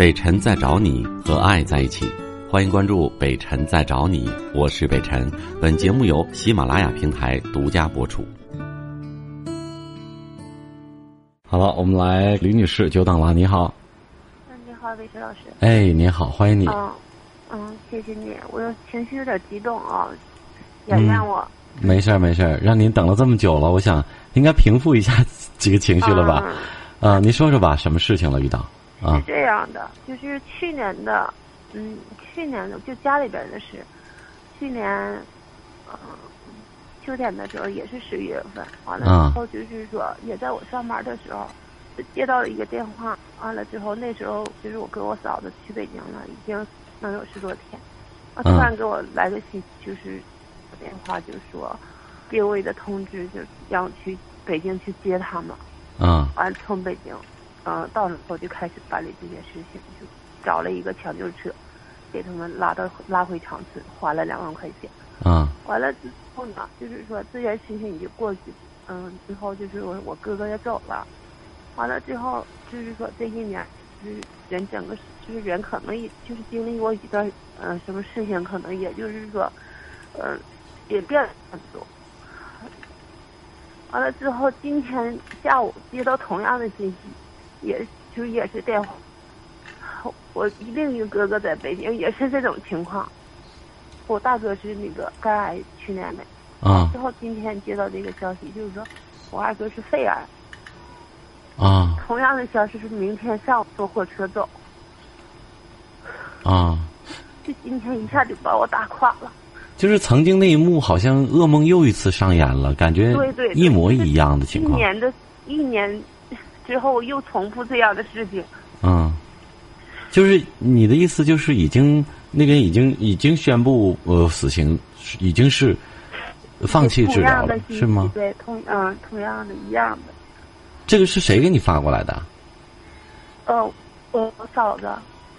北辰在找你和爱在一起，欢迎关注北辰在找你，我是北辰。本节目由喜马拉雅平台独家播出。好了，我们来李女士久等了，你好。嗯，你好，魏晨老师。哎，你好，欢迎你。嗯嗯，谢谢你，我有情绪有点激动啊，原谅我。没事儿，没事儿，让您等了这么久了，我想应该平复一下 几个情绪了吧？啊，您说说吧，什么事情了？遇到啊？是这样的，就是去年的，嗯，去年的就家里边的事，去年，嗯，秋天的时候也是十一月份，完了之后就是说，也在我上班的时候，接到了一个电话，完了之后那时候就是我跟我嫂子去北京了，已经能有十多天，啊，突然给我来个信，就是电话，就说给我一个通知，就让我去北京去接他们。啊，完从北京，嗯，到了后就开始办理这件事情，就找了一个抢救车，给他们拉到拉回长春，花了两万块钱。嗯，完了之后呢，就是说这件事情已经过去，嗯，之后就是我我哥哥也走了，完了之后就是说这些年，就是人整个就是人可能也就是经历过一段嗯什么事情，可能也就是说，嗯，也变了很多。完了之后，今天下午接到同样的信息，也就也是电话。我另一个哥哥在北京也是这种情况。我大哥是那个肝癌，去年的。啊。之后今天接到这个消息，就是说我二哥是肺癌。啊。同样的消息是明天上午坐火车走。啊。就今天一下就把我打垮了。就是曾经那一幕，好像噩梦又一次上演了，感觉对对一模一样的情况。一年的一年之后又重复这样的事情。嗯，就是你的意思，就是已经那边已经已经宣布呃死刑，已经是放弃治疗了，是吗？对，同嗯同样的一样的。这个是谁给你发过来的？呃，我我嫂子。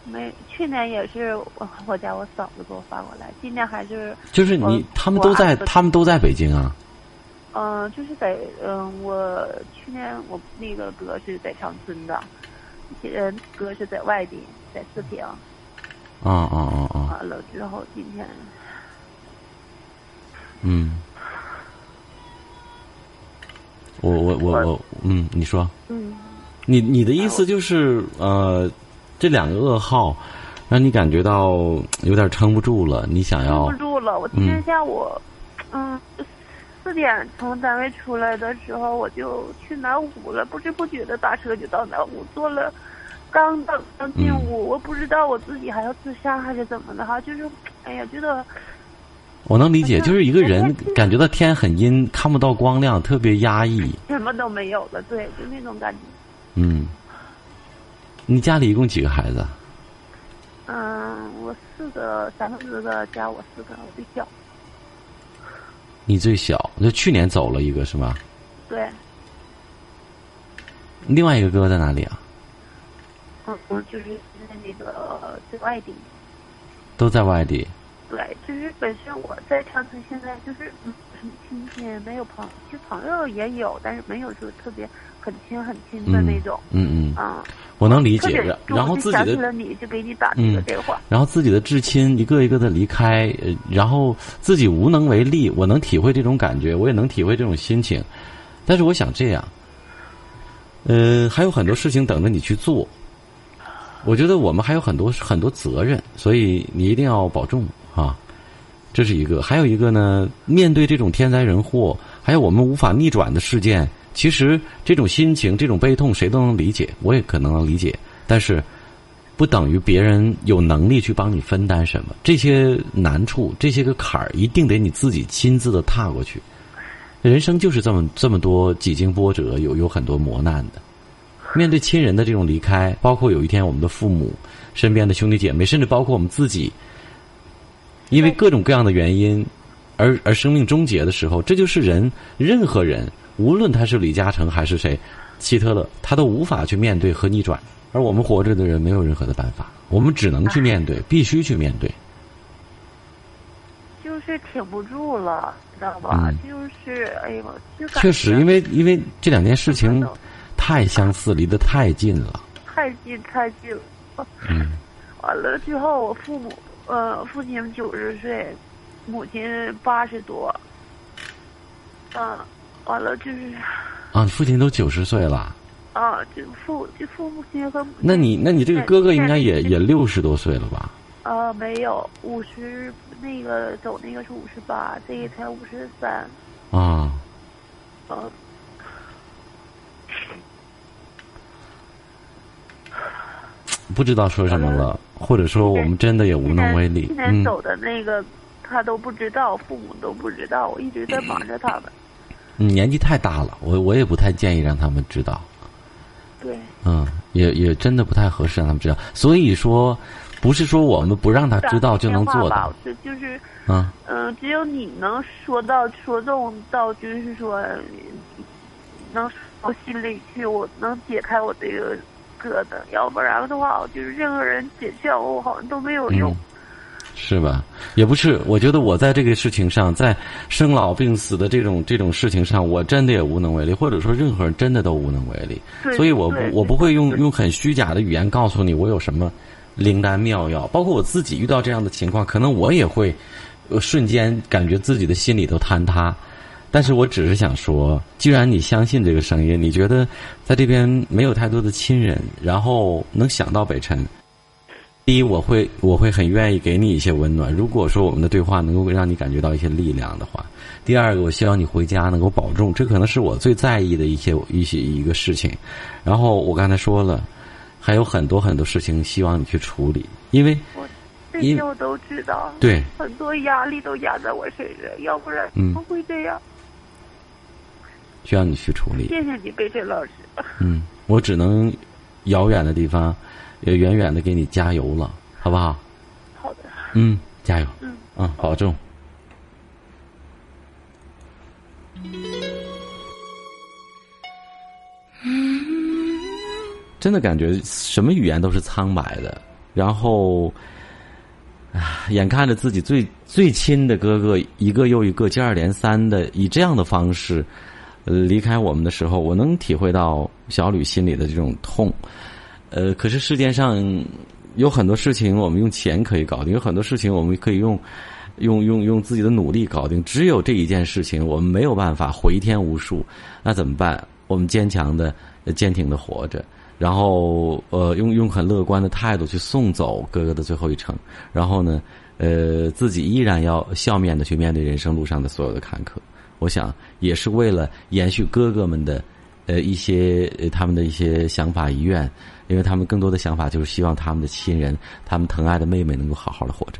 没，去年也是我我家我嫂子给我发过来，今年还是就是你他们都在他们都在北京啊。嗯，就是在嗯，我去年我那个哥是在长春的，呃，哥是在外地，在四平。啊啊啊啊！完了之后，今天嗯，我我我我嗯，你说嗯，你你的意思就是呃。这两个噩耗，让你感觉到有点撑不住了。你想要撑不住了。我今天下午，嗯，四点从单位出来的时候，我就去南湖了。不知不觉的打车就到南湖，坐了，刚等刚进屋，我不知道我自己还要自杀还是怎么的哈。就是，哎呀，觉得我能理解，就是一个人感觉到天很阴，看不到光亮，特别压抑，什么都没有了。对，就那种感觉。嗯。你家里一共几个孩子？嗯，我四个，三个哥加我四个，我最小。你最小，就去年走了一个是吗？对。另外一个哥哥在哪里啊？嗯嗯，就是在那个在外地。都在外地。对，就是本身我在长春，现在就是嗯，亲戚没有朋，就朋友也有，但是没有说特别很亲很亲的那种。嗯嗯。啊。我能理解，然后自己的你就给你打这个电话，然后自己的至亲一个一个的离开，然后自己无能为力。我能体会这种感觉，我也能体会这种心情。但是我想这样，呃，还有很多事情等着你去做。我觉得我们还有很多很多责任，所以你一定要保重啊。这是一个，还有一个呢，面对这种天灾人祸，还有我们无法逆转的事件。其实这种心情、这种悲痛，谁都能理解，我也可能能理解。但是，不等于别人有能力去帮你分担什么。这些难处、这些个坎儿，一定得你自己亲自的踏过去。人生就是这么这么多几经波折，有有很多磨难的。面对亲人的这种离开，包括有一天我们的父母、身边的兄弟姐妹，甚至包括我们自己，因为各种各样的原因，而而生命终结的时候，这就是人，任何人。无论他是李嘉诚还是谁，希特勒，他都无法去面对和逆转。而我们活着的人没有任何的办法，我们只能去面对，必须去面对。就是挺不住了，知道吧？就是哎呦，确实，因为因为这两件事情太相似，离得太近了。太近太近了，嗯。完了之后，我父母呃，父亲九十岁，母亲八十多。嗯，完了就是。啊，你父亲都九十岁了。啊，就父就父母亲和。那你那你这个哥哥应该也也六十多岁了吧？啊，没有，五十那个走那个是五十八，这个才五十三。啊。呃。不知道说什么了，或者说我们真的也无能为力。今年走的那个，他都不知道，父母都不知道，我一直在忙着他们。嗯，年纪太大了，我我也不太建议让他们知道。对。嗯，也也真的不太合适让他们知道。所以说，不是说我们不让他知道就能做到。就就是嗯嗯，只有你能说到说中到，就是说能我心里去，我能解开我这个。疙瘩，要不然的话，就是任何人解劝我，好像都没有用，是吧？也不是，我觉得我在这个事情上，在生老病死的这种这种事情上，我真的也无能为力，或者说任何人真的都无能为力。所以我不我不会用用很虚假的语言告诉你我有什么灵丹妙药，包括我自己遇到这样的情况，可能我也会瞬间感觉自己的心里都坍塌。但是我只是想说，既然你相信这个声音，你觉得在这边没有太多的亲人，然后能想到北辰，第一，我会我会很愿意给你一些温暖。如果说我们的对话能够让你感觉到一些力量的话，第二个，我希望你回家能够保重，这可能是我最在意的一些一些一个事情。然后我刚才说了，还有很多很多事情希望你去处理，因为这些我都知道，对很多压力都压在我身上，要不然怎么会这样？需要你去处理。谢谢你，贝贝老师。嗯，我只能遥远的地方，也远远的给你加油了，好不好？好的。嗯，加油。嗯。嗯，保重。真的感觉什么语言都是苍白的，然后，啊，眼看着自己最最亲的哥哥一个又一个接二连三的以这样的方式。呃，离开我们的时候，我能体会到小吕心里的这种痛。呃，可是世界上有很多事情，我们用钱可以搞定；有很多事情，我们可以用用用用自己的努力搞定。只有这一件事情，我们没有办法回天无术。那怎么办？我们坚强的、坚挺的活着，然后呃，用用很乐观的态度去送走哥哥的最后一程。然后呢，呃，自己依然要笑面的去面对人生路上的所有的坎坷。我想也是为了延续哥哥们的，呃一些他们的一些想法遗愿，因为他们更多的想法就是希望他们的亲人，他们疼爱的妹妹能够好好的活着。